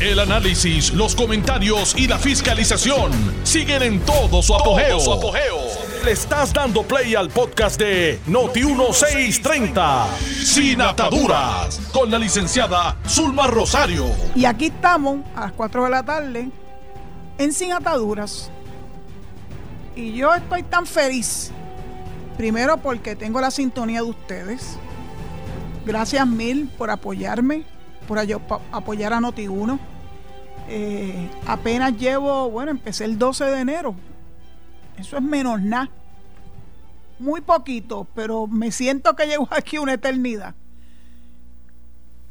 El análisis, los comentarios y la fiscalización siguen en todo su apogeo. Le estás dando play al podcast de Noti1630, Sin Ataduras, con la licenciada Zulma Rosario. Y aquí estamos a las 4 de la tarde en Sin Ataduras. Y yo estoy tan feliz. Primero porque tengo la sintonía de ustedes. Gracias mil por apoyarme, por apoyar a Noti1 eh, apenas llevo, bueno, empecé el 12 de enero. Eso es menos nada. Muy poquito, pero me siento que llevo aquí una eternidad.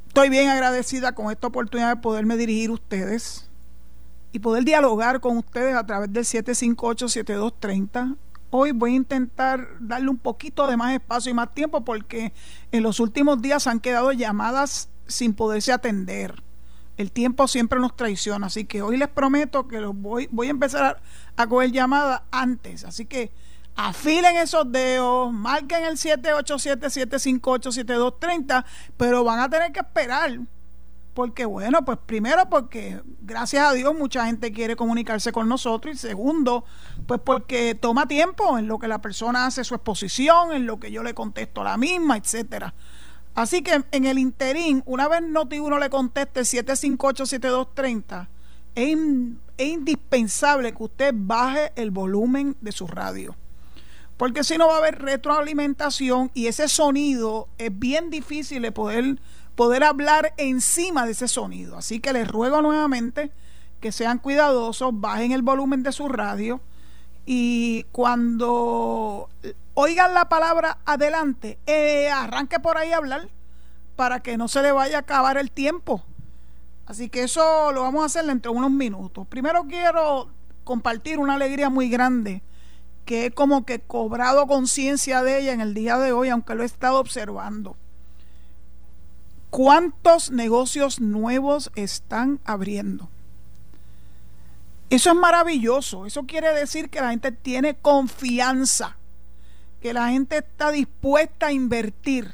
Estoy bien agradecida con esta oportunidad de poderme dirigir a ustedes y poder dialogar con ustedes a través del 758-7230. Hoy voy a intentar darle un poquito de más espacio y más tiempo porque en los últimos días han quedado llamadas sin poderse atender el tiempo siempre nos traiciona, así que hoy les prometo que los voy, voy a empezar a, coger llamadas antes. Así que afilen esos dedos, marquen el 787-758-7230, pero van a tener que esperar. Porque bueno, pues primero porque gracias a Dios mucha gente quiere comunicarse con nosotros y segundo, pues porque toma tiempo en lo que la persona hace su exposición, en lo que yo le contesto a la misma, etcétera. Así que en el interín, una vez Noti1 le conteste 758-7230, es, es indispensable que usted baje el volumen de su radio. Porque si no va a haber retroalimentación y ese sonido es bien difícil de poder, poder hablar encima de ese sonido. Así que les ruego nuevamente que sean cuidadosos, bajen el volumen de su radio y cuando oigan la palabra adelante, eh, arranque por ahí a hablar para que no se le vaya a acabar el tiempo. Así que eso lo vamos a hacer dentro de unos minutos. Primero quiero compartir una alegría muy grande que he como que cobrado conciencia de ella en el día de hoy, aunque lo he estado observando. ¿Cuántos negocios nuevos están abriendo? Eso es maravilloso. Eso quiere decir que la gente tiene confianza, que la gente está dispuesta a invertir.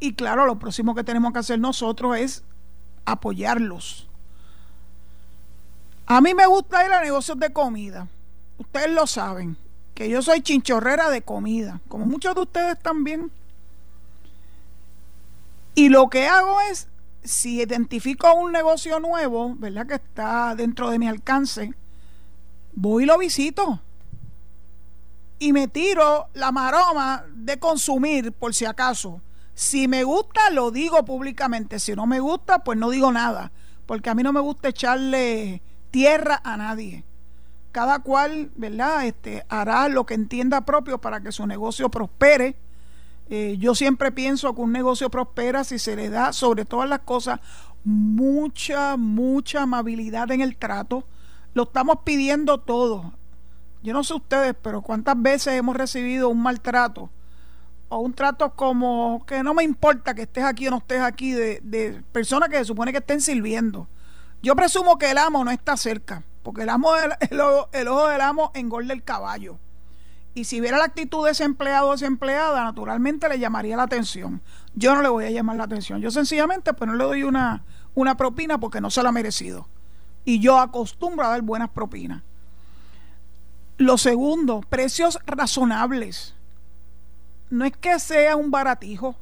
Y claro, lo próximo que tenemos que hacer nosotros es apoyarlos. A mí me gusta ir a negocios de comida. Ustedes lo saben, que yo soy chinchorrera de comida, como muchos de ustedes también. Y lo que hago es si identifico un negocio nuevo, ¿verdad? Que está dentro de mi alcance, voy y lo visito. Y me tiro la maroma de consumir, por si acaso. Si me gusta, lo digo públicamente. Si no me gusta, pues no digo nada. Porque a mí no me gusta echarle tierra a nadie. Cada cual, ¿verdad? Este, hará lo que entienda propio para que su negocio prospere eh, yo siempre pienso que un negocio prospera si se le da, sobre todas las cosas, mucha, mucha amabilidad en el trato. Lo estamos pidiendo todos. Yo no sé ustedes, pero cuántas veces hemos recibido un maltrato o un trato como que no me importa que estés aquí o no estés aquí de, personas que se supone que estén sirviendo. Yo presumo que el amo no está cerca, porque el amo el ojo del amo engorda el caballo. Y si viera la actitud de ese empleado o desempleada, naturalmente le llamaría la atención. Yo no le voy a llamar la atención. Yo sencillamente pues no le doy una, una propina porque no se la ha merecido. Y yo acostumbro a dar buenas propinas. Lo segundo, precios razonables. No es que sea un baratijo,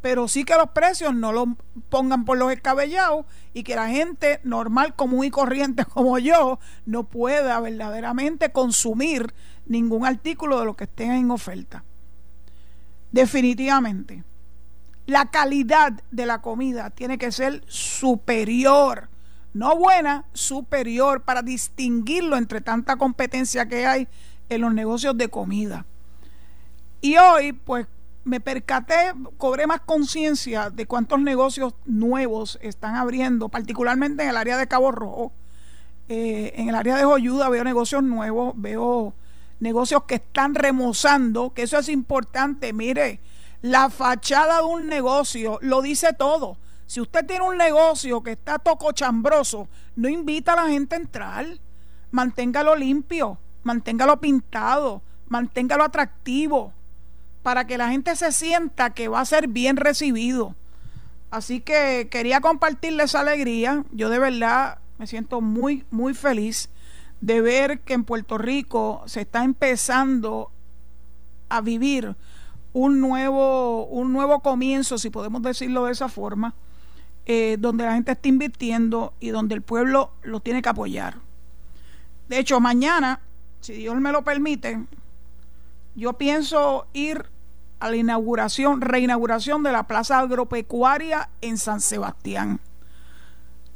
pero sí que los precios no los pongan por los escabellados y que la gente normal, común y corriente como yo no pueda verdaderamente consumir ningún artículo de lo que esté en oferta. Definitivamente, la calidad de la comida tiene que ser superior, no buena, superior, para distinguirlo entre tanta competencia que hay en los negocios de comida. Y hoy, pues, me percaté, cobré más conciencia de cuántos negocios nuevos están abriendo, particularmente en el área de Cabo Rojo. Eh, en el área de Joyuda veo negocios nuevos, veo negocios que están remozando, que eso es importante. Mire, la fachada de un negocio lo dice todo. Si usted tiene un negocio que está tocochambroso, no invita a la gente a entrar. Manténgalo limpio, manténgalo pintado, manténgalo atractivo, para que la gente se sienta que va a ser bien recibido. Así que quería compartirles esa alegría. Yo de verdad me siento muy, muy feliz de ver que en Puerto Rico se está empezando a vivir un nuevo, un nuevo comienzo, si podemos decirlo de esa forma, eh, donde la gente está invirtiendo y donde el pueblo lo tiene que apoyar. De hecho, mañana, si Dios me lo permite, yo pienso ir a la inauguración, reinauguración de la Plaza Agropecuaria en San Sebastián.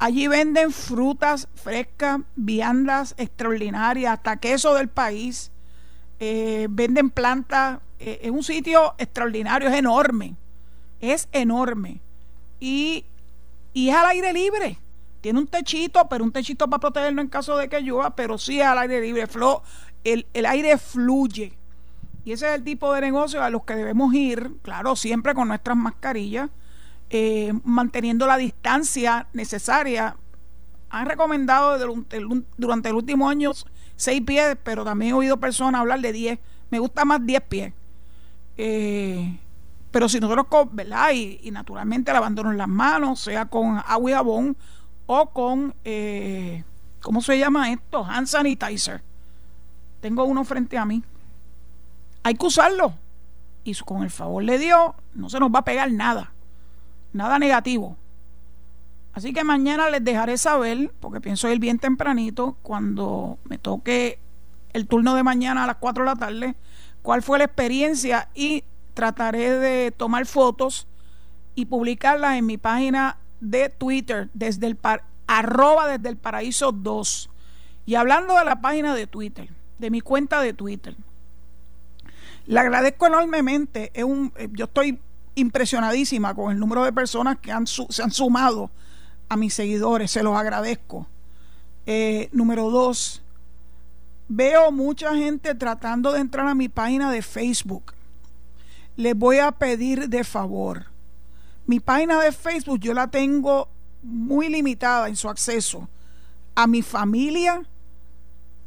Allí venden frutas frescas, viandas extraordinarias, hasta queso del país. Eh, venden plantas. Eh, es un sitio extraordinario, es enorme. Es enorme. Y, y es al aire libre. Tiene un techito, pero un techito para protegerlo en caso de que llueva, pero sí es al aire libre. el, el aire fluye. Y ese es el tipo de negocio a los que debemos ir, claro, siempre con nuestras mascarillas eh, manteniendo la distancia necesaria. Han recomendado durante el último año seis pies, pero también he oído personas hablar de 10. Me gusta más 10 pies. Eh, pero si nosotros, ¿verdad? Y, y, naturalmente en las manos, sea con agua y jabón o con, eh, ¿cómo se llama esto? Hand sanitizer. Tengo uno frente a mí. Hay que usarlo. Y con el favor de Dios, no se nos va a pegar nada nada negativo. Así que mañana les dejaré saber, porque pienso ir bien tempranito, cuando me toque el turno de mañana a las 4 de la tarde, cuál fue la experiencia y trataré de tomar fotos y publicarlas en mi página de Twitter desde el arroba desde el paraíso 2. Y hablando de la página de Twitter, de mi cuenta de Twitter, le agradezco enormemente. Es un, eh, yo estoy impresionadísima con el número de personas que han se han sumado a mis seguidores, se los agradezco. Eh, número dos, veo mucha gente tratando de entrar a mi página de Facebook. Les voy a pedir de favor. Mi página de Facebook yo la tengo muy limitada en su acceso a mi familia,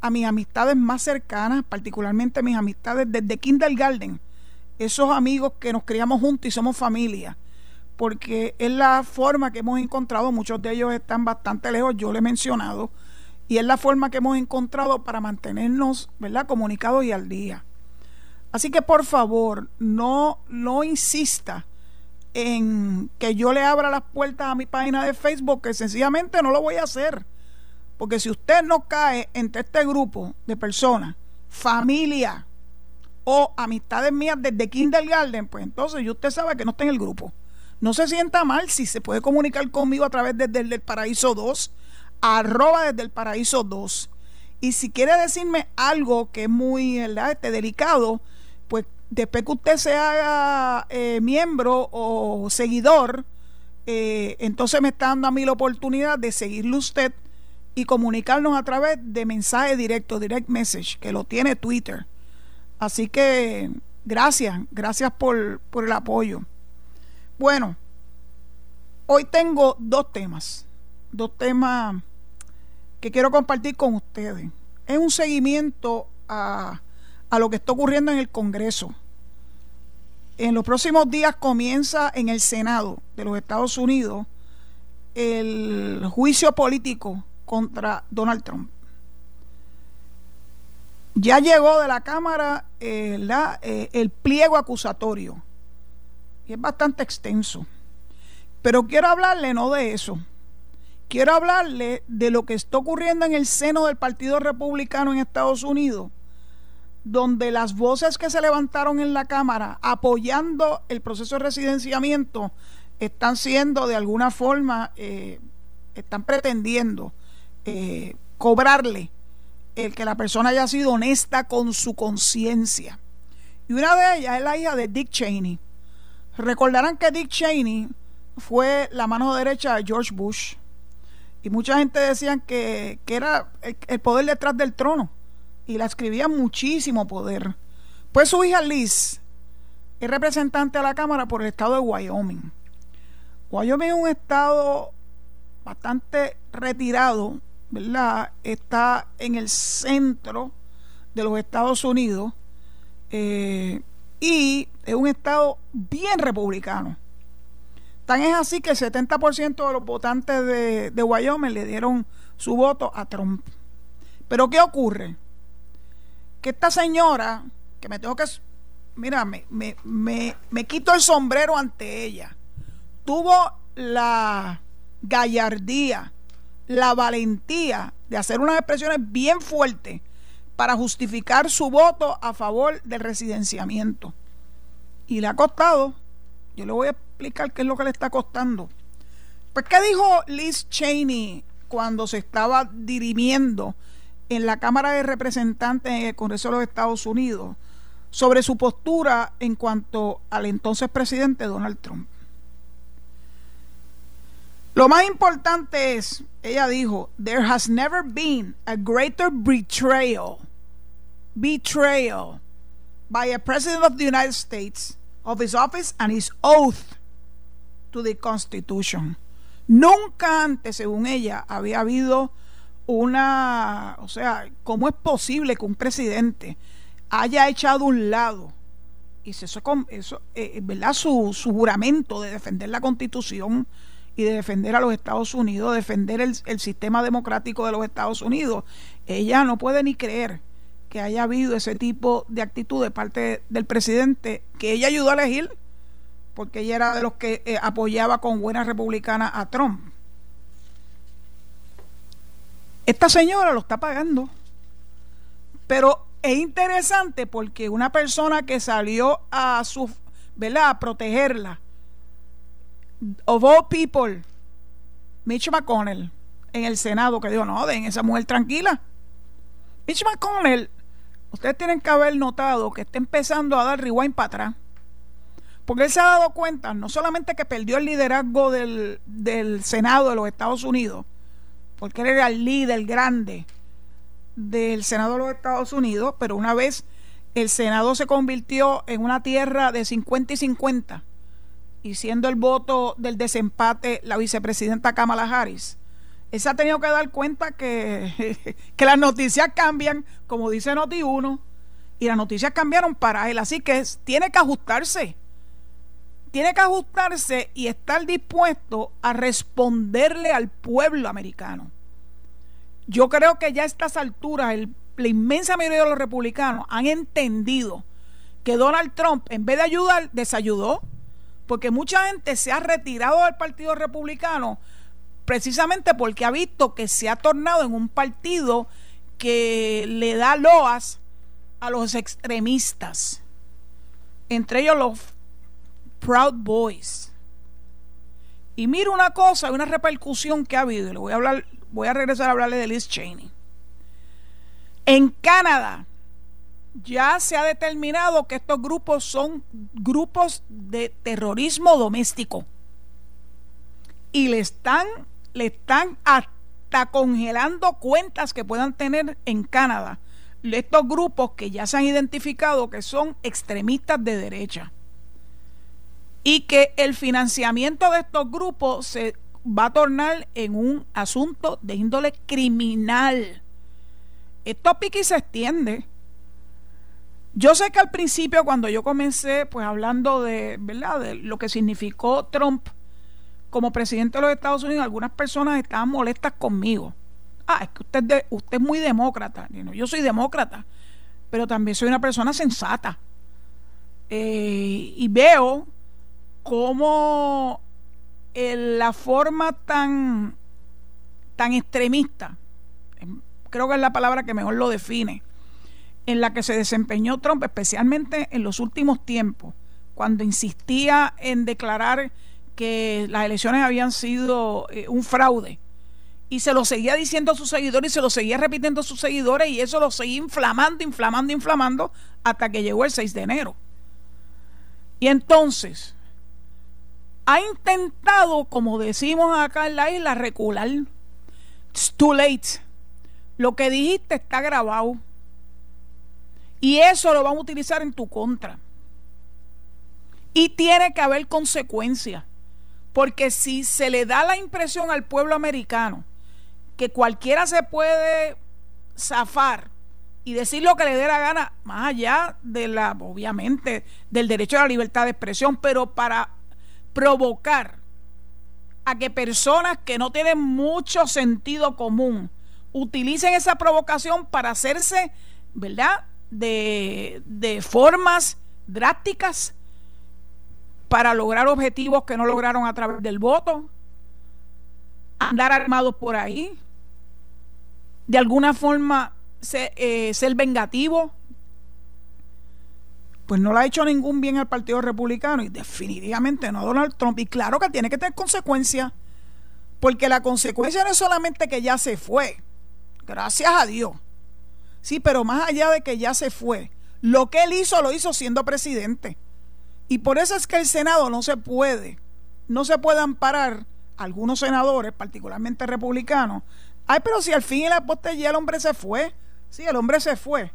a mis amistades más cercanas, particularmente mis amistades desde kindergarten esos amigos que nos criamos juntos y somos familia, porque es la forma que hemos encontrado, muchos de ellos están bastante lejos, yo le he mencionado, y es la forma que hemos encontrado para mantenernos, ¿verdad?, comunicados y al día. Así que por favor, no, no insista en que yo le abra las puertas a mi página de Facebook, que sencillamente no lo voy a hacer. Porque si usted no cae entre este grupo de personas, familia, o amistades mías desde kindergarten, pues entonces yo usted sabe que no está en el grupo. No se sienta mal si se puede comunicar conmigo a través desde el Paraíso 2, arroba desde el Paraíso 2. Y si quiere decirme algo que es muy. Este, delicado, después que usted se haga eh, miembro o seguidor, eh, entonces me está dando a mí la oportunidad de seguirle usted y comunicarnos a través de mensaje directo, direct message, que lo tiene Twitter. Así que gracias, gracias por, el apoyo. Bueno, hoy tengo dos temas, dos temas que quiero compartir con ustedes. Es un seguimiento a, a lo que está ocurriendo en el Congreso. En los próximos días comienza en el Senado de los Estados Unidos el juicio político contra Donald Trump. Ya llegó de la Cámara eh, eh, el pliego acusatorio y es bastante extenso. Pero quiero hablarle no de eso. Quiero hablarle de lo que está ocurriendo en el seno del Partido Republicano en Estados Unidos, donde las voces que se levantaron en la Cámara apoyando el proceso de residenciamiento están siendo de alguna forma, eh, están pretendiendo cobrarle el que la persona haya sido honesta con su conciencia. Y una de ellas es la hija de Dick Cheney. Recordarán que Dick Cheney fue la mano derecha de George Bush. Y mucha gente decían que, era el, poder detrás del trono. Y la escribía muchísimo poder. Pues su hija Liz es representante a la Cámara por el estado de Wyoming. Wyoming es un estado bastante retirado ¿verdad? Está en el centro de los Estados Unidos eh, y es un estado bien republicano. Tan es así que el 70% de los votantes de, de Wyoming le dieron su voto a Trump. Pero ¿qué ocurre? Que esta señora, que me tengo que... Mira, me, me, me, quito el sombrero ante ella. Tuvo la gallardía, la valentía de hacer unas expresiones bien fuertes para justificar su voto a favor del residenciamiento. Y le ha costado, yo le voy a explicar qué es lo que le está costando. Pues, ¿qué dijo Liz Cheney cuando se estaba dirimiendo en la Cámara de Representantes en el Congreso de los Estados Unidos sobre su postura en cuanto al entonces presidente Donald Trump. Lo más importante es, ella dijo, there has never been a greater betrayal, betrayal by a president of the United States of his office and his oath to the Constitution. Nunca antes, según ella, había habido una, o sea, ¿cómo es posible que un presidente haya echado un lado y eso, eso eh, ¿verdad? Su, su, juramento de defender la constitución y de defender a los Estados Unidos, defender el, el sistema democrático de los Estados Unidos? Ella no puede ni creer que haya habido ese tipo de actitud de parte del presidente que ella ayudó a elegir, porque ella era de los que eh, apoyaba con buena republicana a Trump. Esta señora lo está pagando. Pero es interesante porque una persona que salió a su, ¿verdad? a protegerla, of all people, Mitch McConnell, en el Senado, que dijo, no, den esa mujer tranquila. Mitch McConnell, ustedes tienen que haber notado que está empezando a dar rewind para atrás. Porque él se ha dado cuenta, no solamente que perdió el liderazgo del, del Senado de los Estados Unidos, porque él era el líder grande del Senado de los Estados Unidos, pero una vez el Senado se convirtió en una tierra de 50 y 50, y siendo el voto del desempate la vicepresidenta Kamala Harris, él se ha tenido que dar cuenta que, que las noticias cambian, como dice Noti1, y las noticias cambiaron para él, así que tiene que ajustarse tiene que ajustarse y estar dispuesto a responderle al pueblo americano. Yo creo que ya a estas alturas la inmensa mayoría de los republicanos han entendido que Donald Trump, en vez de ayudar, desayudó, porque mucha gente se ha retirado del Partido Republicano precisamente porque ha visto que se ha tornado en un partido que le da loas a los extremistas, entre ellos los Proud Boys. Y mira una cosa, una repercusión que ha habido, le voy a hablar, voy a regresar a hablarle de Liz Cheney. En Canadá ya se ha determinado que estos grupos son grupos de terrorismo doméstico. Y le están, le están hasta congelando cuentas que puedan tener en Canadá. Estos grupos que ya se han identificado que son extremistas de derecha y que el financiamiento de estos grupos se va a tornar en un asunto de índole criminal. Esto pique y se extiende. Yo sé que al principio cuando yo comencé pues hablando de, ¿verdad? de lo que significó Trump como presidente de los Estados Unidos, algunas personas estaban molestas conmigo. Ah, es que usted, es muy demócrata. Yo soy demócrata, pero también soy una persona sensata. Eh, y veo cómo la forma tan, tan extremista, em, creo que es la palabra que mejor lo define, en la que se desempeñó Trump, especialmente en los últimos tiempos, cuando insistía en declarar que las elecciones habían sido eh, un fraude. Y se lo seguía diciendo a sus seguidores y se lo seguía repitiendo a sus seguidores y eso lo seguía inflamando, inflamando, inflamando hasta que llegó el 6 de enero. Y entonces, ha intentado, como decimos acá en la isla, recular. It's too late. Lo que dijiste está grabado. Y eso lo van a utilizar en tu contra. Y tiene que haber consecuencias. Porque si se le da la impresión al pueblo americano que cualquiera se puede zafar y decir lo que le dé la gana, más allá de la, obviamente, del derecho a la libertad de expresión, pero para provocar a que personas que no tienen mucho sentido común utilicen esa provocación para hacerse, ¿verdad? De, de formas drásticas para lograr objetivos que no lograron a través del voto, andar armados por ahí, de alguna forma ser, eh, ser vengativo, pues no le ha hecho ningún bien al Partido Republicano y definitivamente no a Donald Trump. Y claro que tiene que tener consecuencias, porque la consecuencia no es solamente que ya se fue, gracias a Dios. Sí, pero más allá de que ya se fue, lo que él hizo lo hizo siendo presidente. Y por eso es que el Senado no se puede, no se puede amparar algunos senadores, particularmente republicanos. Ay, pero si al fin y la poste ya el hombre se fue. Sí, el hombre se fue.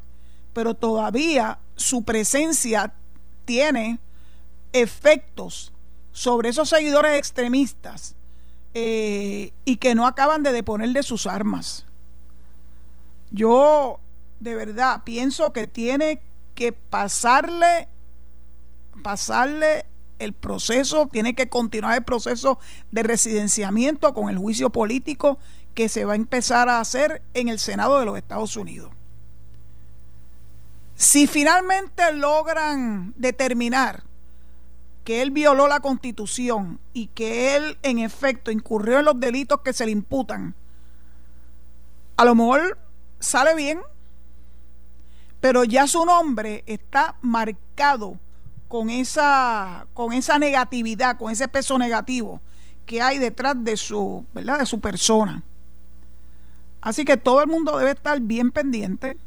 Pero todavía su presencia tiene efectos sobre esos seguidores extremistas eh, y que no acaban de deponer de sus armas. Yo de verdad pienso que tiene que pasarle pasarle el proceso, tiene que continuar el proceso de residenciamiento con el juicio político que se va a empezar a hacer en el Senado de los Estados Unidos. Si finalmente logran determinar que él violó la constitución y que él en efecto incurrió en los delitos que se le imputan, a lo mejor sale bien, pero ya su nombre está marcado con esa, con esa negatividad, con ese peso negativo que hay detrás de su, ¿verdad? de su persona. Así que todo el mundo debe estar bien pendiente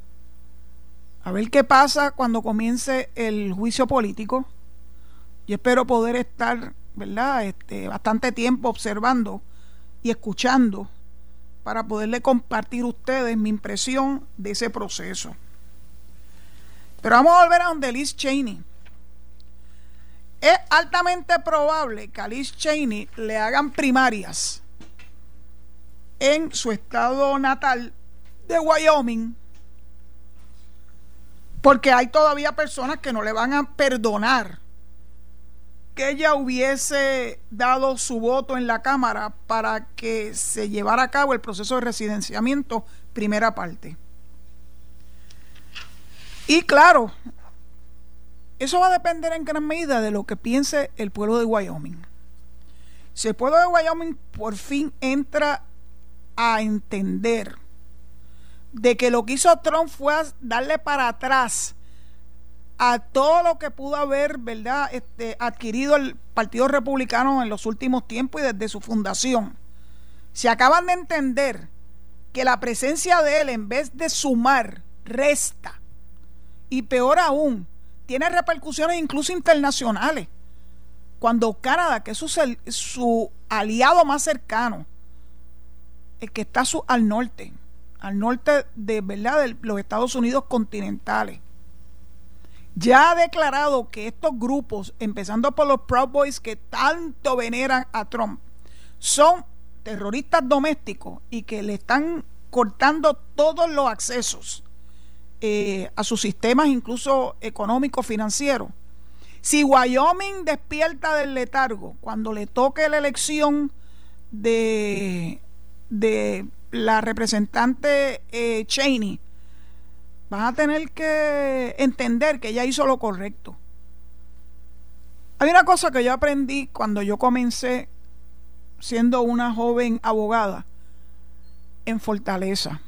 a ver qué pasa cuando comience el juicio político. Yo espero poder estar, ¿verdad? Este, bastante tiempo observando y escuchando para poderle compartir a ustedes mi impresión de ese proceso. Pero vamos a volver a donde Liz Cheney. Es altamente probable que a Liz Cheney le hagan primarias en su estado natal de Wyoming, porque hay todavía personas que no le van a perdonar que ella hubiese dado su voto en la Cámara para que se llevara a cabo el proceso de residenciamiento, primera parte. Y claro, eso va a depender en gran medida de lo que piense el pueblo de Wyoming. Si el pueblo de Wyoming por fin entra a entender de que lo que hizo Trump fue darle para atrás a todo lo que pudo haber, ¿verdad?, este, adquirido el Partido Republicano en los últimos tiempos y desde su fundación. Si acaban de entender que la presencia de él, en vez de sumar, resta. Y peor aún, tiene repercusiones incluso internacionales. Cuando Canadá, que es su, aliado más cercano, el que está al norte, al norte de verdad de los Estados Unidos continentales, ya ha declarado que estos grupos, empezando por los Proud Boys que tanto veneran a Trump, son terroristas domésticos y que le están cortando todos los accesos eh, a sus sistemas incluso económicos, financieros. Si Wyoming despierta del letargo cuando le toque la elección de, de la representante eh, Cheney, van a tener que entender que ella hizo lo correcto. Hay una cosa que yo aprendí cuando yo comencé siendo una joven abogada en Fortaleza.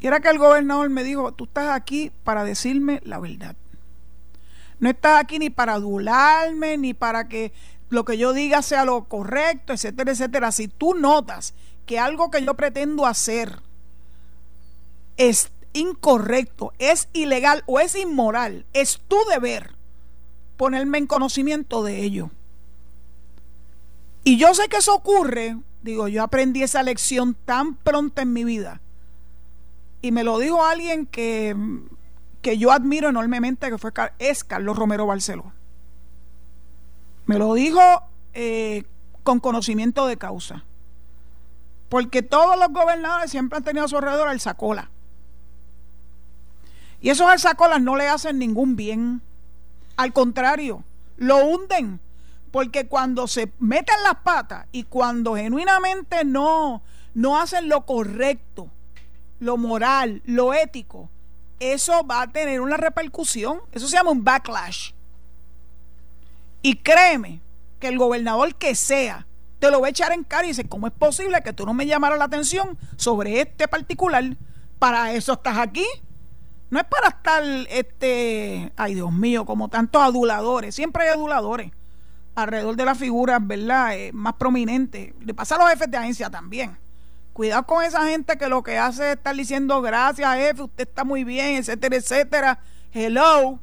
Y era que el gobernador me dijo, tú estás aquí para decirme la verdad. No estás aquí ni para adularme, ni para que lo que yo diga sea lo correcto, etcétera, etcétera. Si tú notas que algo que yo pretendo hacer es incorrecto, es ilegal o es inmoral, es tu deber ponerme en conocimiento de ello. Y yo sé que eso ocurre, digo, yo aprendí esa lección tan pronto en mi vida y me lo dijo alguien que, que yo admiro enormemente, que fue es Carlos Romero Barceló. Me lo dijo eh, con conocimiento de causa. Porque todos los gobernadores siempre han tenido a su alrededor al sacola. Y esos alzacolas no le hacen ningún bien. Al contrario, lo hunden. Porque cuando se meten las patas y cuando genuinamente no, no hacen lo correcto, lo moral, lo ético, eso va a tener una repercusión. Eso se llama un backlash. Y créeme que el gobernador que sea te lo va a echar en cara y dice, ¿cómo es posible que tú no me llamaras la atención sobre este particular? Para eso estás aquí. No es para estar, este, ay Dios mío, como tantos aduladores. Siempre hay aduladores alrededor de las figuras, ¿verdad? Eh, más prominentes. Le pasa a los jefes de agencia también. Cuidado con esa gente que lo que hace es estar diciendo gracias, jefe, usted está muy bien, etcétera, etcétera. Hello.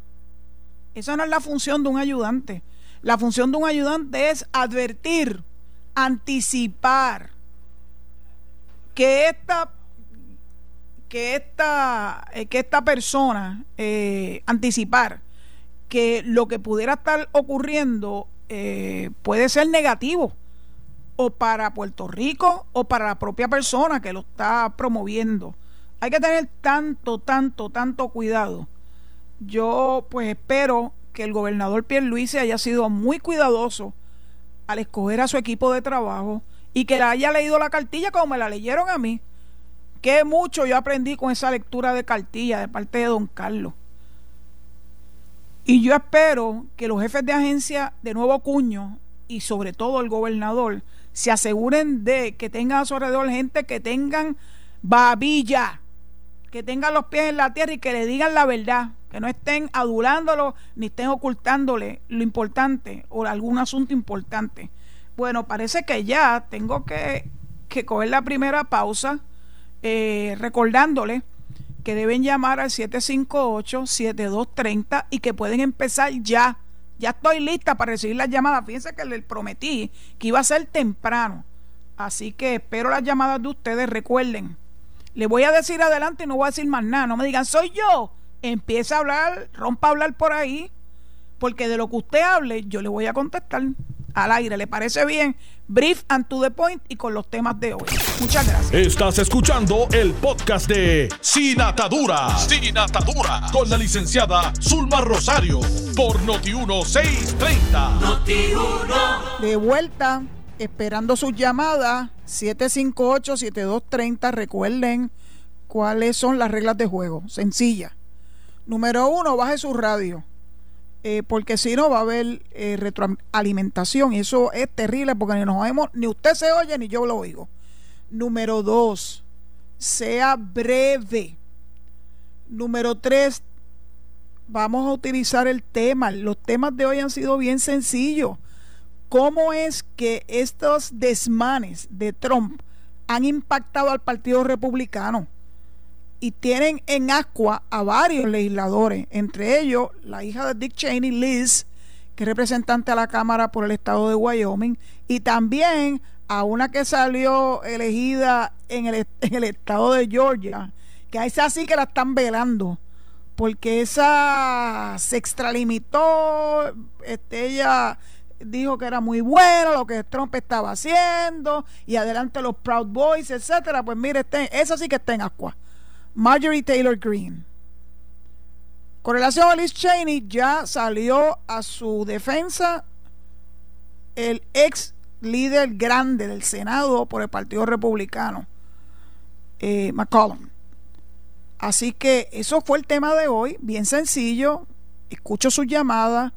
Esa no es la función de un ayudante. La función de un ayudante es advertir, anticipar que esta que esta eh, que esta persona eh, anticipar que lo que pudiera estar ocurriendo eh, puede ser negativo o para Puerto Rico o para la propia persona que lo está promoviendo. Hay que tener tanto, tanto, tanto cuidado. Yo pues espero que el gobernador Pierluisi haya sido muy cuidadoso al escoger a su equipo de trabajo y que haya leído la cartilla como me la leyeron a mí. Que mucho yo aprendí con esa lectura de cartilla de parte de don Carlos. Y yo espero que los jefes de agencia de Nuevo Cuño y sobre todo el gobernador se aseguren de que tengan a su alrededor gente que tengan babilla, que tengan los pies en la tierra y que le digan la verdad, que no estén adulándolo ni estén ocultándole lo importante o algún asunto importante. Bueno, parece que ya tengo que, que coger la primera pausa eh, recordándole que deben llamar al 758-7230 y que pueden empezar ya ya estoy lista para recibir las llamadas. Fíjense que les prometí que iba a ser temprano. Así que espero las llamadas de ustedes. Recuerden, le voy a decir adelante y no voy a decir más nada. No me digan, soy yo. Empieza a hablar, rompa a hablar por ahí. Porque de lo que usted hable, yo le voy a contestar al aire. ¿Le parece bien? Brief and to the point y con los temas de hoy. Muchas gracias. Estás escuchando el podcast de Sin Atadura. Sin Atadura. Con la licenciada Zulma Rosario. Por Noti1630. Noti1. De vuelta, esperando sus llamadas. 758-7230. Recuerden cuáles son las reglas de juego. Sencilla. Número uno, baje su radio. Eh, porque si no va a haber eh, retroalimentación y eso es terrible porque ni nos oímos, ni usted se oye ni yo lo oigo. Número dos, sea breve. Número tres, vamos a utilizar el tema. Los temas de hoy han sido bien sencillos. ¿Cómo es que estos desmanes de Trump han impactado al Partido Republicano? Y tienen en ascua a varios legisladores, entre ellos la hija de Dick Cheney, Liz, que es representante a la Cámara por el estado de Wyoming, y también a una que salió elegida en el, estado de Georgia, que a esa sí que la están velando, porque esa se extralimitó, este, ella dijo que era muy bueno lo que Trump estaba haciendo, y adelante los Proud Boys, etcétera, pues mire, este, esa sí que está en ascua. Marjorie Taylor Greene. Con relación a Liz Cheney, ya salió a su defensa el ex líder grande del Senado por el Partido Republicano, eh, McCollum. Así que eso fue el tema de hoy, bien sencillo. Escucho sus llamadas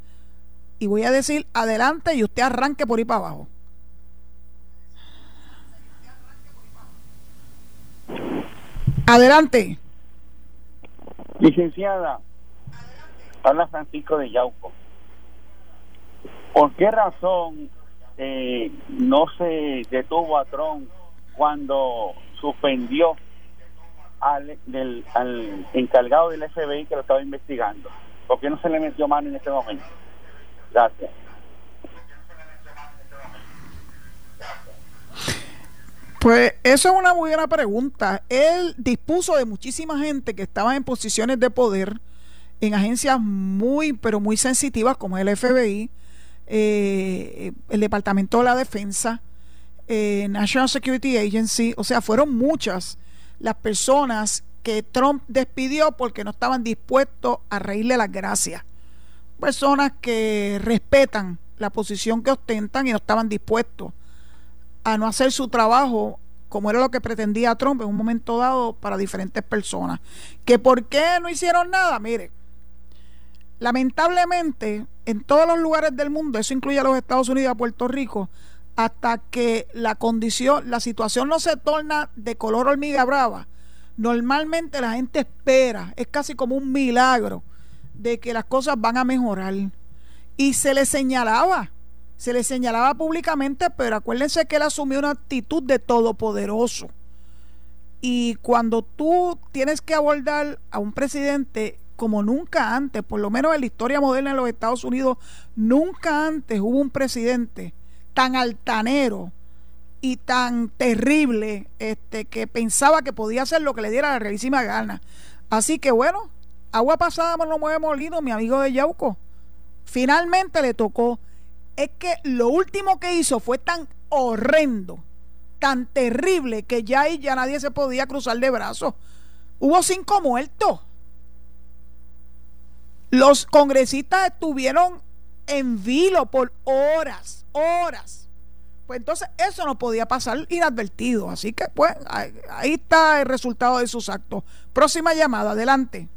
y voy a decir adelante y usted arranque por ahí para abajo. Adelante. Licenciada, habla Francisco de Yauco. ¿Por qué razón eh, no se detuvo a Trump cuando suspendió al, encargado del FBI que lo estaba investigando? ¿Por qué no se le metió mano en este momento? Gracias. Pues eso es una muy buena pregunta. Él dispuso de muchísima gente que estaba en posiciones de poder en agencias muy, pero muy sensitivas como el FBI, eh, el Departamento de la Defensa, eh, National Security Agency, o sea, fueron muchas las personas que Trump despidió porque no estaban dispuestos a reírle las gracias. Personas que respetan la posición que ostentan y no estaban dispuestos a no hacer su trabajo como era lo que pretendía Trump en un momento dado para diferentes personas. ¿Que por qué no hicieron nada? Mire, lamentablemente en todos los lugares del mundo, eso incluye a los Estados Unidos y a Puerto Rico, hasta que la condición, la situación no se torna de color hormiga brava, normalmente la gente espera, es casi como un milagro de que las cosas van a mejorar. Y se le señalaba, se le señalaba públicamente, pero acuérdense que él asumió una actitud de todopoderoso. Y cuando tú tienes que abordar a un presidente como nunca antes, por lo menos en la historia moderna de los Estados Unidos, nunca antes hubo un presidente tan altanero y tan terrible este, que pensaba que podía hacer lo que le diera la realísima gana. Así que bueno, agua pasada no mueve molido, mi amigo de Yauco. Finalmente le tocó. Es que lo último que hizo fue tan horrendo, tan terrible, que ya ahí ya nadie se podía cruzar de brazos. Hubo cinco muertos. Los congresistas estuvieron en vilo por horas, horas pues entonces eso no podía pasar inadvertido. Así que pues ahí, está el resultado de sus actos. Próxima llamada, adelante.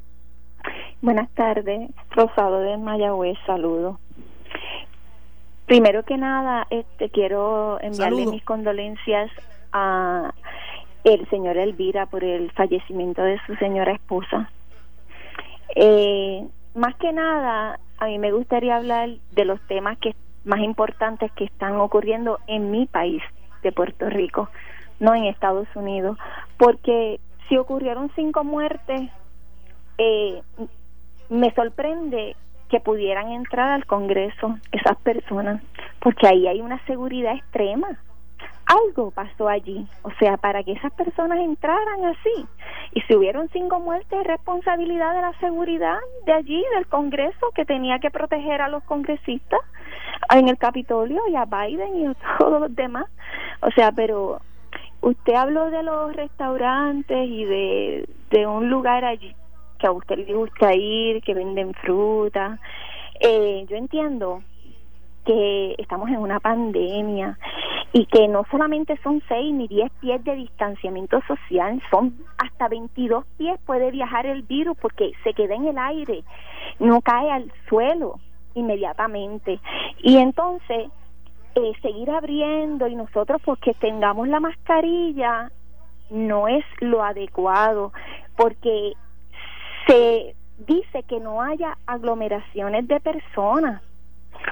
Buenas tardes, Rosado de Mayagüez, saludo. Primero que nada, este quiero enviarle mis condolencias a el señor Elvira por el fallecimiento de su señora esposa. Eh, más que nada, a mí me gustaría hablar de los temas que más importantes que están ocurriendo en mi país de Puerto Rico, no en Estados Unidos, porque si ocurrieron cinco muertes, eh, me sorprende que pudieran entrar al Congreso esas personas, porque ahí hay una seguridad extrema algo pasó allí, o sea, para que esas personas entraran así. Y si hubieron cinco muertes, responsabilidad de la seguridad de allí, del Congreso, que tenía que proteger a los congresistas en el Capitolio y a Biden y a todos los demás. O sea, pero usted habló de los restaurantes y de, de un lugar allí que a usted le gusta ir, que venden fruta. Eh, yo entiendo que estamos en una pandemia y que no solamente son 6 ni 10 pies de distanciamiento social, son hasta 22 pies puede viajar el virus porque se queda en el aire, no cae al suelo inmediatamente. Y entonces, eh, seguir abriendo y nosotros porque tengamos la mascarilla no es lo adecuado, porque se dice que no haya aglomeraciones de personas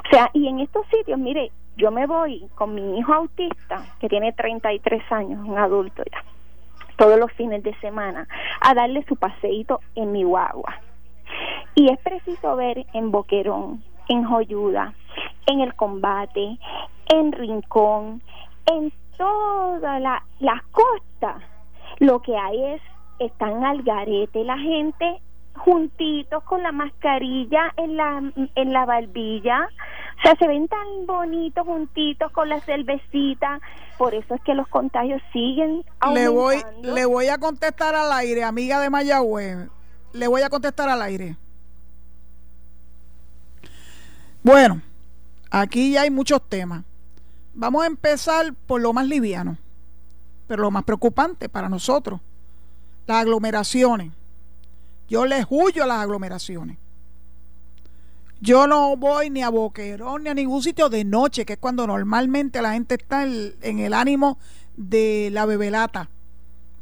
o sea, y en estos sitios, mire, yo me voy con mi hijo autista, que tiene 33 años, un adulto ya, todos los fines de semana, a darle su paseíto en mi guagua. Y es preciso ver en Boquerón, en Joyuda, en el combate, en Rincón, en toda la, la costa, lo que hay es, están al garete la gente juntitos con la mascarilla en la, en la barbilla. O sea, se ven tan bonitos juntitos con la cervecita. Por eso es que los contagios siguen aumentando. Le voy, le voy a contestar al aire, amiga de Mayagüez. Le voy a contestar al aire. Bueno, aquí ya hay muchos temas. Vamos a empezar por lo más liviano, pero lo más preocupante para nosotros, las aglomeraciones. Yo le huyo a las aglomeraciones. Yo no voy ni a Boquerón ni a ningún sitio de noche, que es cuando normalmente la gente está en, el ánimo de la bebelata.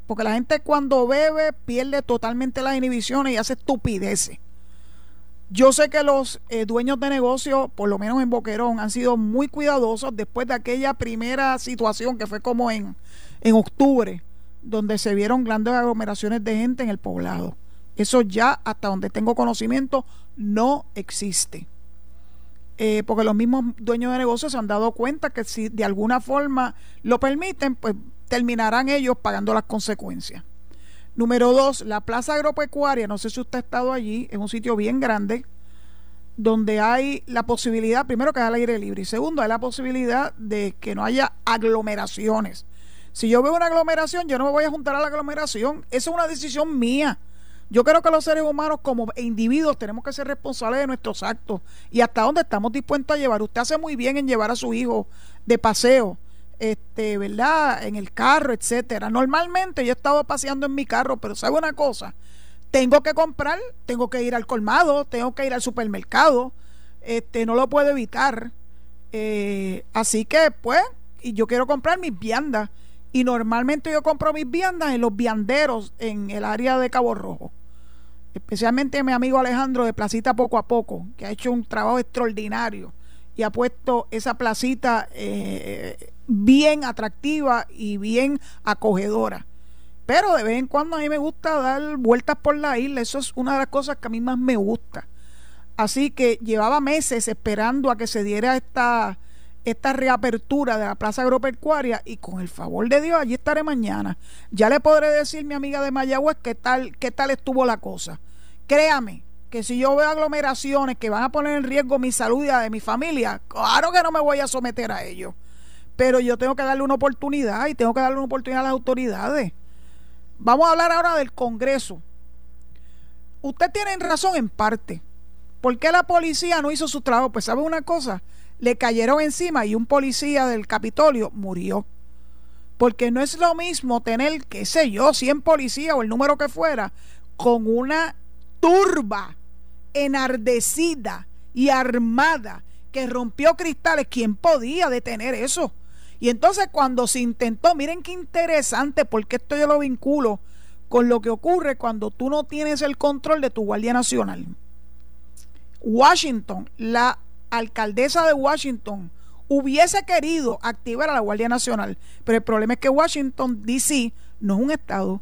Porque la gente cuando bebe pierde totalmente las inhibiciones y hace estupideces. Yo sé que los eh, dueños de negocios, por lo menos en Boquerón, han sido muy cuidadosos después de aquella primera situación que fue como en, en octubre, donde se vieron grandes aglomeraciones de gente en el poblado. Eso ya, hasta donde tengo conocimiento, no existe. Eh, porque los mismos dueños de negocios se han dado cuenta que si de alguna forma lo permiten, pues terminarán ellos pagando las consecuencias. Número dos, la plaza agropecuaria, no sé si usted ha estado allí, es un sitio bien grande, donde hay la posibilidad, primero que haya al aire libre, y segundo, hay la posibilidad de que no haya aglomeraciones. Si yo veo una aglomeración, yo no me voy a juntar a la aglomeración, esa es una decisión mía Yo creo que los seres humanos como individuos tenemos que ser responsables de nuestros actos y hasta dónde estamos dispuestos a llevar. Usted hace muy bien en llevar a su hijo de paseo, este, ¿verdad? En el carro, etcétera. Normalmente yo he estado paseando en mi carro, pero ¿sabe una cosa? Tengo que comprar, tengo que ir al colmado, tengo que ir al supermercado, este, no lo puedo evitar. Eh, así que, pues, y yo quiero comprar mis viandas. Y normalmente yo compro mis viandas en los vianderos en el área de Cabo Rojo. Especialmente mi amigo Alejandro de Placita Poco a Poco, que ha hecho un trabajo extraordinario y ha puesto esa placita eh, bien atractiva y bien acogedora. Pero de vez en cuando a mí me gusta dar vueltas por la isla, eso es una de las cosas que a mí más me gusta. Así que llevaba meses esperando a que se diera esta, esta reapertura de la Plaza Agropecuaria y con el favor de Dios allí estaré mañana. Ya le podré decir mi amiga de Mayagüez qué tal, qué tal estuvo la cosa. Créame que si yo veo aglomeraciones que van a poner en riesgo mi salud y la de mi familia, claro que no me voy a someter a ello. Pero yo tengo que darle una oportunidad y tengo que darle una oportunidad a las autoridades. Vamos a hablar ahora del Congreso. Usted tiene razón en parte. ¿Por qué la policía no hizo su trabajo? Pues sabe una cosa, le cayeron encima y un policía del Capitolio murió. Porque no es lo mismo tener, qué sé yo, 100 policías o el número que fuera, con una turba enardecida y armada que rompió cristales. ¿Quién podía detener eso? Y entonces cuando se intentó, miren qué interesante, porque esto yo lo vinculo con lo que ocurre cuando tú no tienes el control de tu Guardia Nacional. Washington, la alcaldesa de Washington hubiese querido activar a la Guardia Nacional, pero el problema es que Washington, D.C., no es un estado.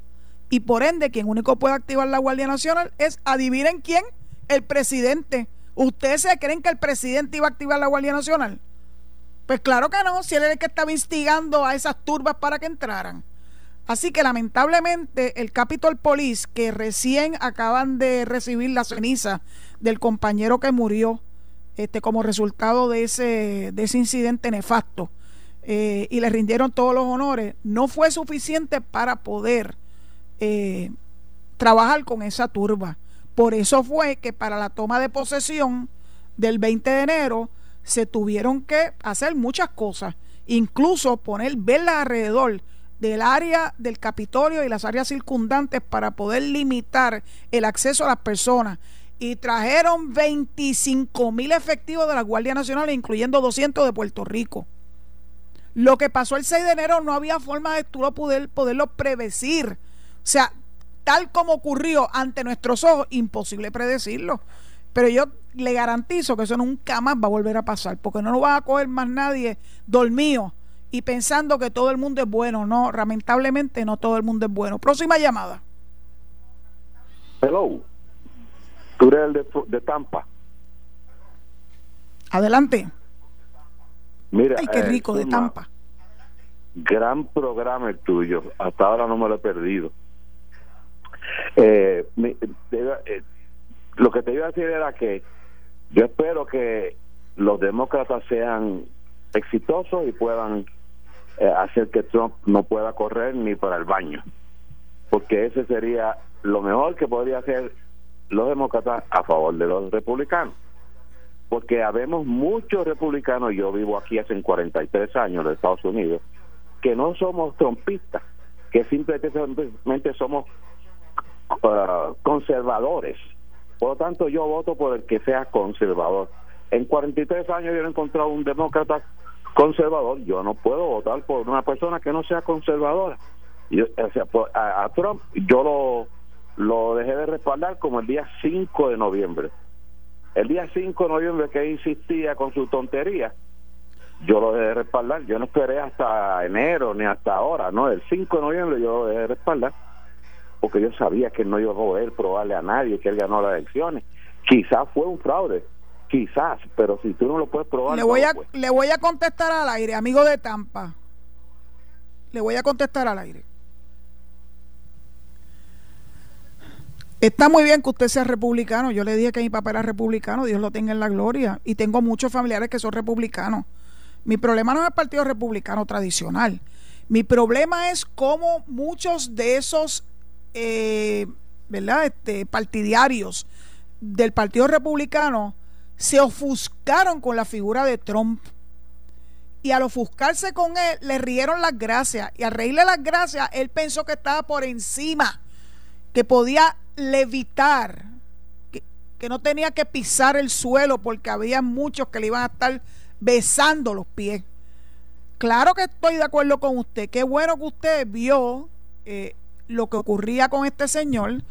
Y por ende, quien único puede activar la Guardia Nacional es, adivinen quién, el presidente. ¿Ustedes se creen que el presidente iba a activar la Guardia Nacional? Pues claro que no, si él era el que estaba instigando a esas turbas para que entraran. Así que lamentablemente el Capitol Police, que recién acaban de recibir la ceniza del compañero que murió, este, como resultado de ese, de ese incidente nefasto eh, y le rindieron todos los honores, no fue suficiente para poder eh, trabajar con esa turba. Por eso fue que para la toma de posesión del 20 de enero se tuvieron que hacer muchas cosas, incluso poner velas alrededor del área del Capitolio y las áreas circundantes para poder limitar el acceso a las personas y trajeron 25 mil efectivos de la Guardia Nacional, incluyendo 200 de Puerto Rico. Lo que pasó el 6 de enero no había forma de tú poder, poderlo predecir. O sea, tal como ocurrió ante nuestros ojos, imposible predecirlo. Pero yo le garantizo que eso nunca más va a volver a pasar, porque no lo va a coger más nadie dormido y pensando que todo el mundo es bueno. No, lamentablemente no todo el mundo es bueno. Próxima llamada. Hello. Tú eres el de, Tampa. Adelante. Mira, Ay, qué rico, de Tampa. Gran programa el tuyo. Hasta ahora no me lo he perdido. Eh, eh, lo que te iba a decir era que yo espero que los demócratas sean exitosos y puedan eh, hacer que Trump no pueda correr ni para el baño. Porque ese sería lo mejor que podría hacer los demócratas a favor de los republicanos. Porque habemos muchos republicanos, yo vivo aquí hace 43 años en Estados Unidos, que no somos trompistas, que simplemente somos uh, conservadores. Por lo tanto, yo voto por el que sea conservador. En 43 años yo he encontrado un demócrata conservador, yo no puedo votar por una persona que no sea conservadora. Yo, o sea, a Trump yo lo lo dejé de respaldar como el día 5 de noviembre. El día 5 de noviembre que insistía con su tontería, yo lo dejé de respaldar. Yo no esperé hasta enero ni hasta ahora, no, el 5 de noviembre yo lo dejé de respaldar porque yo sabía que no iba a poder probarle a nadie que él ganó las elecciones. Quizás fue un fraude, quizás, pero si tú no lo puedes probar... Le voy, a, le voy a contestar al aire, amigo de Tampa. Le voy a contestar al aire. Está muy bien que usted sea republicano. Yo le dije que mi papá era republicano, Dios lo tenga en la gloria. Y tengo muchos familiares que son republicanos. Mi problema no es el Partido Republicano tradicional. Mi problema es cómo muchos de esos eh, ¿verdad? Este, partidarios del Partido Republicano se ofuscaron con la figura de Trump. Y al ofuscarse con él, le rieron las gracias. Y al reírle las gracias, él pensó que estaba por encima, que podía levitar, que, que no tenía que pisar el suelo porque había muchos que le iban a estar besando los pies. Claro que estoy de acuerdo con usted. Qué bueno que usted vio eh, lo que ocurría con este señor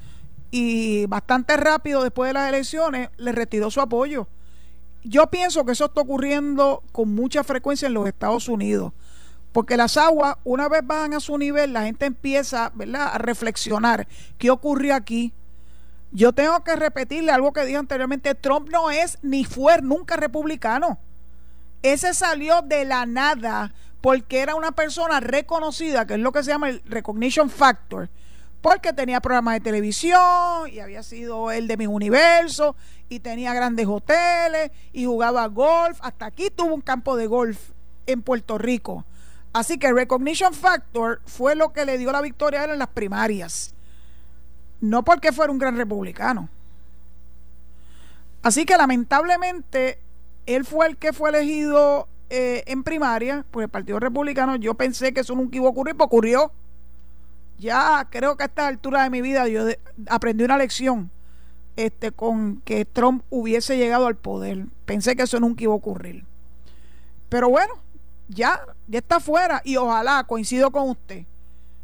y bastante rápido después de las elecciones le retiró su apoyo yo pienso que eso está ocurriendo con mucha frecuencia en los Estados Unidos, porque las aguas, una vez bajan a su nivel, la gente empieza ¿verdad? a reflexionar qué ocurrió aquí. Yo tengo que repetirle algo que dije anteriormente, Trump no es ni fue nunca republicano. Ese salió de la nada porque era una persona reconocida, que es lo que se llama el recognition factor, porque tenía programas de televisión y había sido el de mi universo y tenía grandes hoteles y jugaba golf. Hasta aquí tuvo un campo de golf en Puerto Rico. Así que Recognition Factor fue lo que le dio la victoria a él en las primarias. No porque fuera un gran republicano. Así que lamentablemente él fue el que fue elegido eh, en primaria por el Partido Republicano. Yo pensé que eso nunca iba a ocurrir, pero ocurrió. Ya creo que a esta altura de mi vida yo aprendí una lección este, con que Trump hubiese llegado al poder. Pensé que eso nunca iba a ocurrir. Pero bueno, ya, ya está fuera y ojalá, coincido con usted,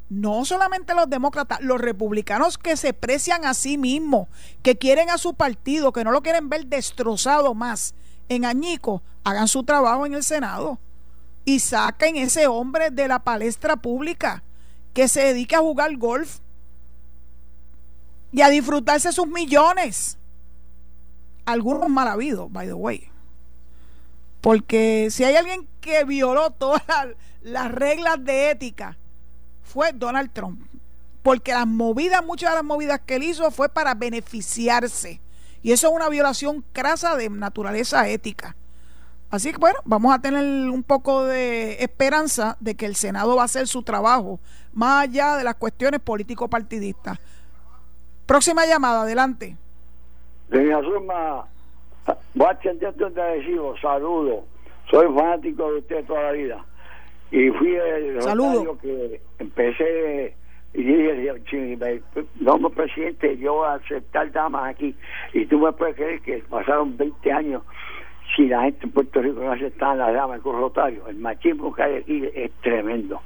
no solamente los demócratas, los republicanos que se precian a sí mismos, que quieren a su partido, que no lo quieren ver destrozado más en añico, hagan su trabajo en el Senado y saquen ese hombre de la palestra pública que se dedique a jugar golf y a disfrutarse sus millones. Algunos mal habidos, by the way. Porque si hay alguien que violó todas las, reglas de ética, fue Donald Trump. Porque las movidas, muchas de las movidas que él hizo fue para beneficiarse. Y eso es una violación crasa de naturaleza ética. Así que bueno, vamos a tener un poco de esperanza de que el Senado va a hacer su trabajo, más allá de las cuestiones político-partidistas. Próxima llamada, adelante. Doña Zulma, voy a atender saludo. Soy fanático de usted toda la vida. Y fui el saludo que empecé y dije, no, presidente, yo voy a aceptar damas aquí. Y tú me puedes creer que pasaron 20 años si la gente en Puerto Rico no aceptaba las damas con Rotario. El machismo que hay aquí es tremendo.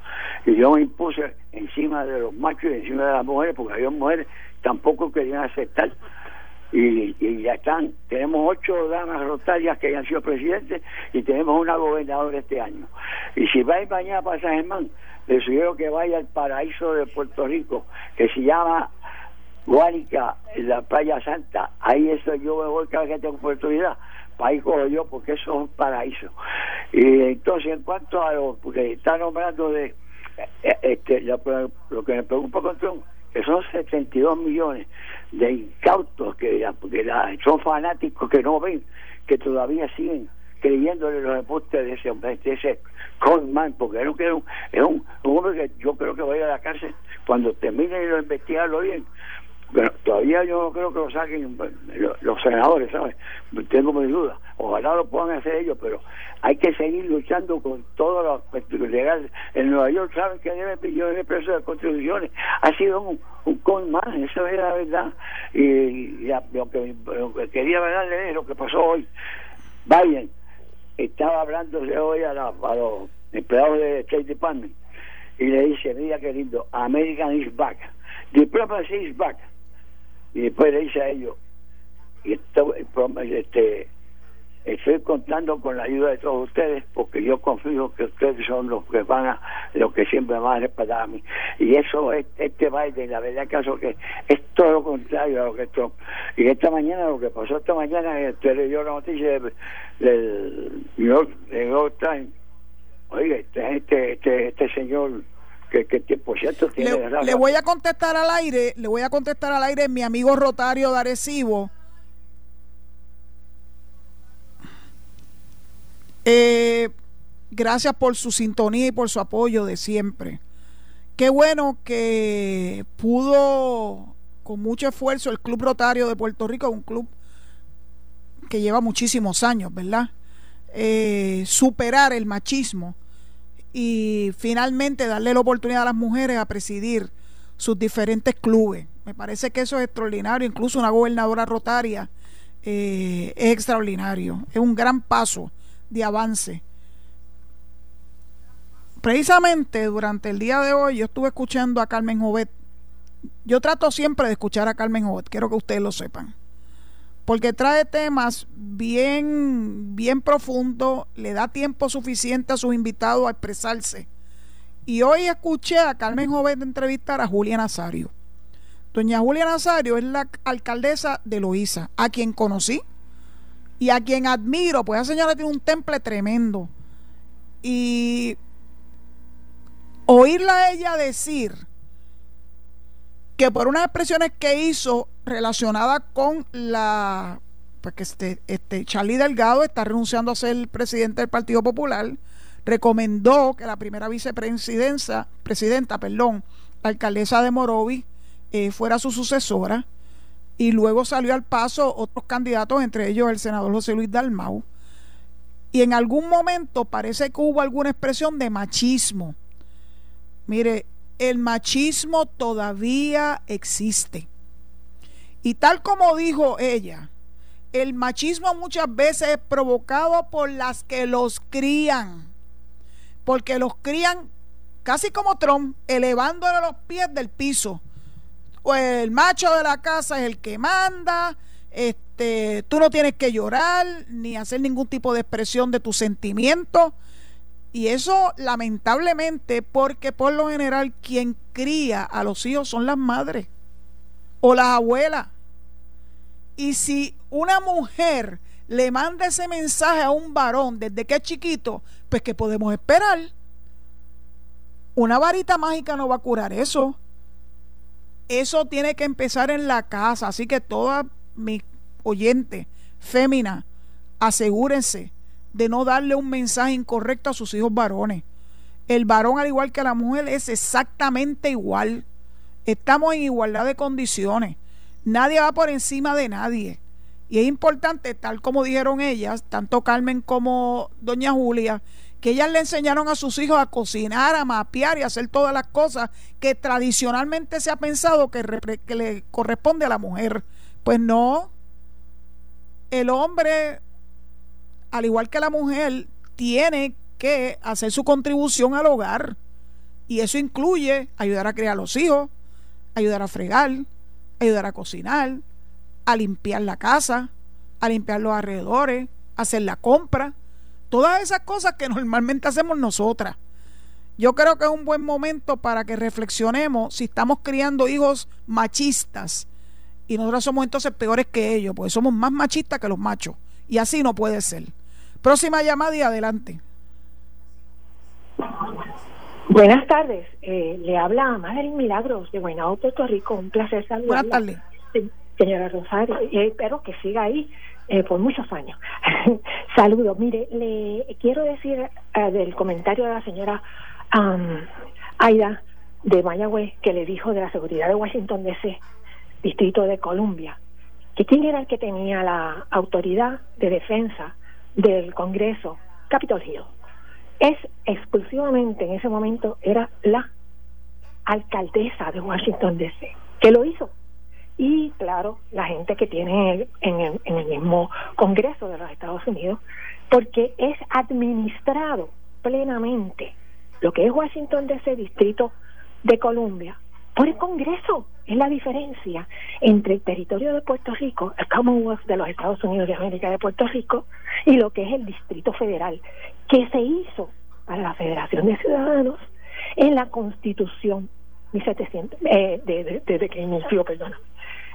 Y yo me impuse encima de los machos y encima de las mujeres, porque había mujeres tampoco querían aceptar. Y, ya están, tenemos ocho damas rotarias que han sido presidentes y tenemos una gobernadora este año. Y si vais mañana para San Germán, les sugiero que vaya al paraíso de Puerto Rico, que se llama Guánica, en la Playa Santa. Ahí eso yo me voy cada vez que tengo oportunidad. Ahí cojo yo, porque eso es un paraíso. Y entonces, en cuanto a lo, porque está nombrando de, eh, este, lo, que me preocupa con que son 72 millones de incautos que, son fanáticos que no ven, que todavía siguen creyéndole los deportes de ese hombre, de ese Coleman, porque es un, es un, hombre que yo creo que va a ir a la cárcel cuando termine de investigarlo bien, pero todavía yo no creo que lo saquen los, senadores, ¿sabes? Tengo mis dudas. Ojalá lo puedan hacer ellos, pero hay que seguir luchando con todo lo legal. En Nueva York saben que debe millones de pesos de contribuciones. Ha sido un, con más, eso es la verdad. Y, lo, que, quería darle es lo que pasó hoy. Biden estaba hablándose hoy a, a los empleados de State Department y le dice, mira qué lindo, American is back. Diplomacy is back y después le dice a ellos y esto, este estoy contando con la ayuda de todos ustedes porque yo confío que ustedes son los que van a los que siempre van a respaldar a mí. Y eso es este baile la verdad caso que es todo lo contrario a lo que esto y esta mañana lo que pasó esta mañana usted leyó la noticia del, New York, Times oiga este, este este este señor que, que, por cierto tiene le, le, voy a contestar al aire, le voy a contestar al aire mi amigo Rotario de Arecibo. Eh, gracias por su sintonía y por su apoyo de siempre. Qué bueno que pudo con mucho esfuerzo el Club Rotario de Puerto Rico, un club que lleva muchísimos años, ¿verdad? Eh, superar el machismo y finalmente darle la oportunidad a las mujeres a presidir sus diferentes clubes. Me parece que eso es extraordinario, incluso una gobernadora rotaria eh, es extraordinario, es un gran paso de avance. Precisamente durante el día de hoy yo estuve escuchando a Carmen Jovet. Yo trato siempre de escuchar a Carmen Jovet, quiero que ustedes lo sepan porque trae temas bien, bien profundos, le da tiempo suficiente a sus invitados a expresarse. Y hoy escuché a Carmen Joven entrevistar a Julia Nazario. Doña Julia Nazario es la alcaldesa de Loíza, a quien conocí y a quien admiro, pues esa señora tiene un temple tremendo. Y oírla a ella decir que por unas expresiones que hizo relacionadas con la pues que este, este Charlie Delgado está renunciando a ser presidente del Partido Popular, recomendó que la primera vicepresidencia, presidenta, perdón, la alcaldesa de Morovi, eh, fuera su sucesora, y luego salió al paso otros candidatos, entre ellos el senador José Luis Dalmau, y en algún momento parece que hubo alguna expresión de machismo. Mire, el machismo todavía existe. Y tal como dijo ella, el machismo muchas veces es provocado por las que los crían. Porque los crían casi como Trump, elevándole los pies del piso. Pues el macho de la casa es el que manda, este, tú no tienes que llorar ni hacer ningún tipo de expresión de tus sentimientos y eso lamentablemente porque por lo general quien cría a los hijos son las madres o las abuelas. Y si una mujer le manda ese mensaje a un varón desde que es chiquito, pues que podemos esperar? Una varita mágica no va a curar eso. Eso tiene que empezar en la casa. Así que todas mis oyentes féminas, asegúrense de no darle un mensaje incorrecto a sus hijos varones. El varón, al igual que la mujer, es exactamente igual. Estamos en igualdad de condiciones. Nadie va por encima de nadie. Y es importante, tal como dijeron ellas, tanto Carmen como doña Julia, que ellas le enseñaron a sus hijos a cocinar, a mapear y a hacer todas las cosas que tradicionalmente se ha pensado que, que le corresponde a la mujer. Pues no. El hombre al igual que la mujer, tiene que hacer su contribución al hogar. Y eso incluye ayudar a criar a los hijos, ayudar a fregar, ayudar a cocinar, a limpiar la casa, a limpiar los alrededores, hacer la compra. Todas esas cosas que normalmente hacemos nosotras. Yo creo que es un buen momento para que reflexionemos si estamos criando hijos machistas y nosotros somos entonces peores que ellos, porque somos más machistas que los machos. Y así no puede ser. Próxima llamada y adelante. Buenas tardes, eh, le habla Madeline Milagros de Guaynabo, Puerto Rico. Un placer saludarla. Buenas tardes. señora Rosario, y espero que siga ahí eh, por muchos años. Saludos. Mire, le quiero decir eh, del comentario de la señora Aida de Mayagüez que le dijo de la seguridad de Washington DC, Distrito de Columbia, que quién era el que tenía la autoridad de defensa del Congreso, Capitol Hill. Es exclusivamente en ese momento era la alcaldesa de Washington DC que lo hizo. Y claro, la gente que tiene en el, en el mismo Congreso de los Estados Unidos, porque es administrado plenamente lo que es Washington DC, Distrito de Columbia, por el Congreso. Es la diferencia entre el territorio de Puerto Rico, el Commonwealth de los Estados Unidos de América de Puerto Rico, y lo que es el Distrito Federal, que se hizo para la Federación de Ciudadanos en la Constitución 1700, eh, desde que inició, perdona.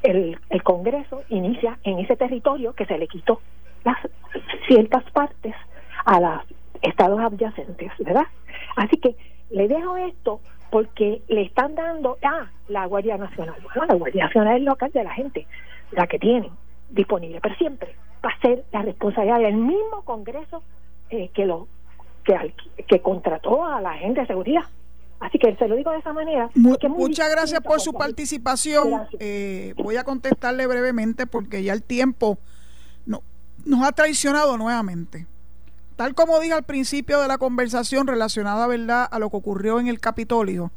El, el Congreso inicia en ese territorio que se le quitó las ciertas partes a los estados adyacentes, ¿verdad? Así que le dejo esto porque le están dando, ah, la Guardia Nacional. Bueno, la Guardia Nacional es local de la gente, la que tienen disponible, pero siempre va a ser la responsabilidad del mismo Congreso eh, que lo que, que contrató a la gente de seguridad. Así que se lo digo de esa manera. muchas gracias por su participación. Eh, voy a contestarle brevemente porque ya el tiempo no, nos ha traicionado nuevamente. Tal como dije al principio de la conversación relacionada ¿verdad? a lo que ocurrió en el Capitolio,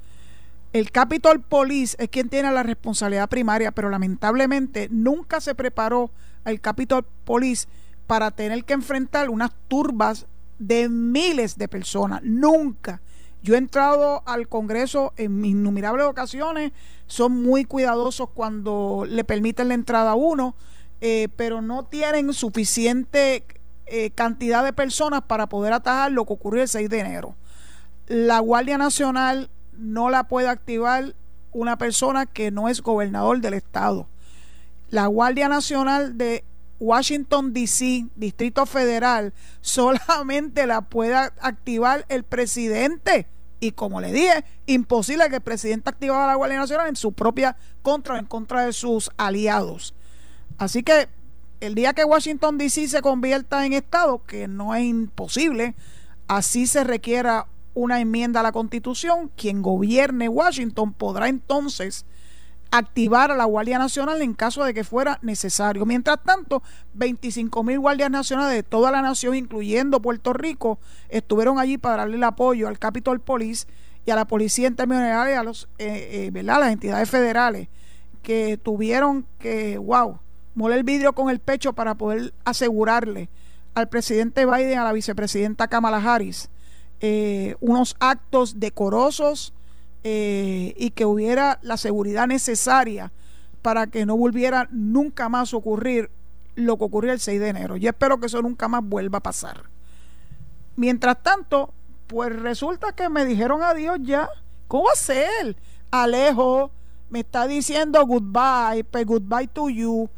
el Capitol Police es quien tiene la responsabilidad primaria, pero lamentablemente nunca se preparó el Capitol Police para tener que enfrentar unas turbas de miles de personas. Nunca. Yo he entrado al Congreso en innumerables ocasiones, son muy cuidadosos cuando le permiten la entrada a uno, eh, pero no tienen suficiente eh, cantidad de personas para poder atajar lo que ocurrió el 6 de enero. La Guardia Nacional no la puede activar una persona que no es gobernador del estado. La Guardia Nacional de Washington, D.C., Distrito Federal, solamente la pueda activar el presidente. Y como le dije, imposible que el presidente activara la Guardia Nacional en su propia contra, en contra de sus aliados. Así que el día que Washington, D.C. se convierta en Estado, que no es imposible, así se requiera una enmienda a la Constitución, quien gobierne Washington podrá entonces activar a la Guardia Nacional en caso de que fuera necesario. Mientras tanto, 25 mil guardias nacionales de toda la nación, incluyendo Puerto Rico, estuvieron allí para darle el apoyo al Capitol Police y a la policía en términos generales, a los, eh, eh, las entidades federales que tuvieron que, wow, moler el vidrio con el pecho para poder asegurarle al presidente Biden, a la vicepresidenta Kamala Harris, eh, unos actos decorosos, eh, y que hubiera la seguridad necesaria para que no volviera nunca más a ocurrir lo que ocurrió el 6 de enero. Y espero que eso nunca más vuelva a pasar. Mientras tanto, pues resulta que me dijeron adiós ya. ¿Cómo va a ser? Alejo me está diciendo goodbye, pues goodbye to you.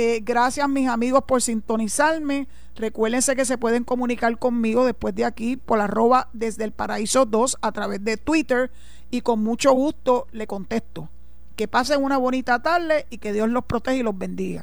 Eh, gracias mis amigos por sintonizarme. Recuérdense que se pueden comunicar conmigo después de aquí por arroba desde el paraíso 2 a través de Twitter y con mucho gusto le contesto. Que pasen una bonita tarde y que Dios los proteja y los bendiga.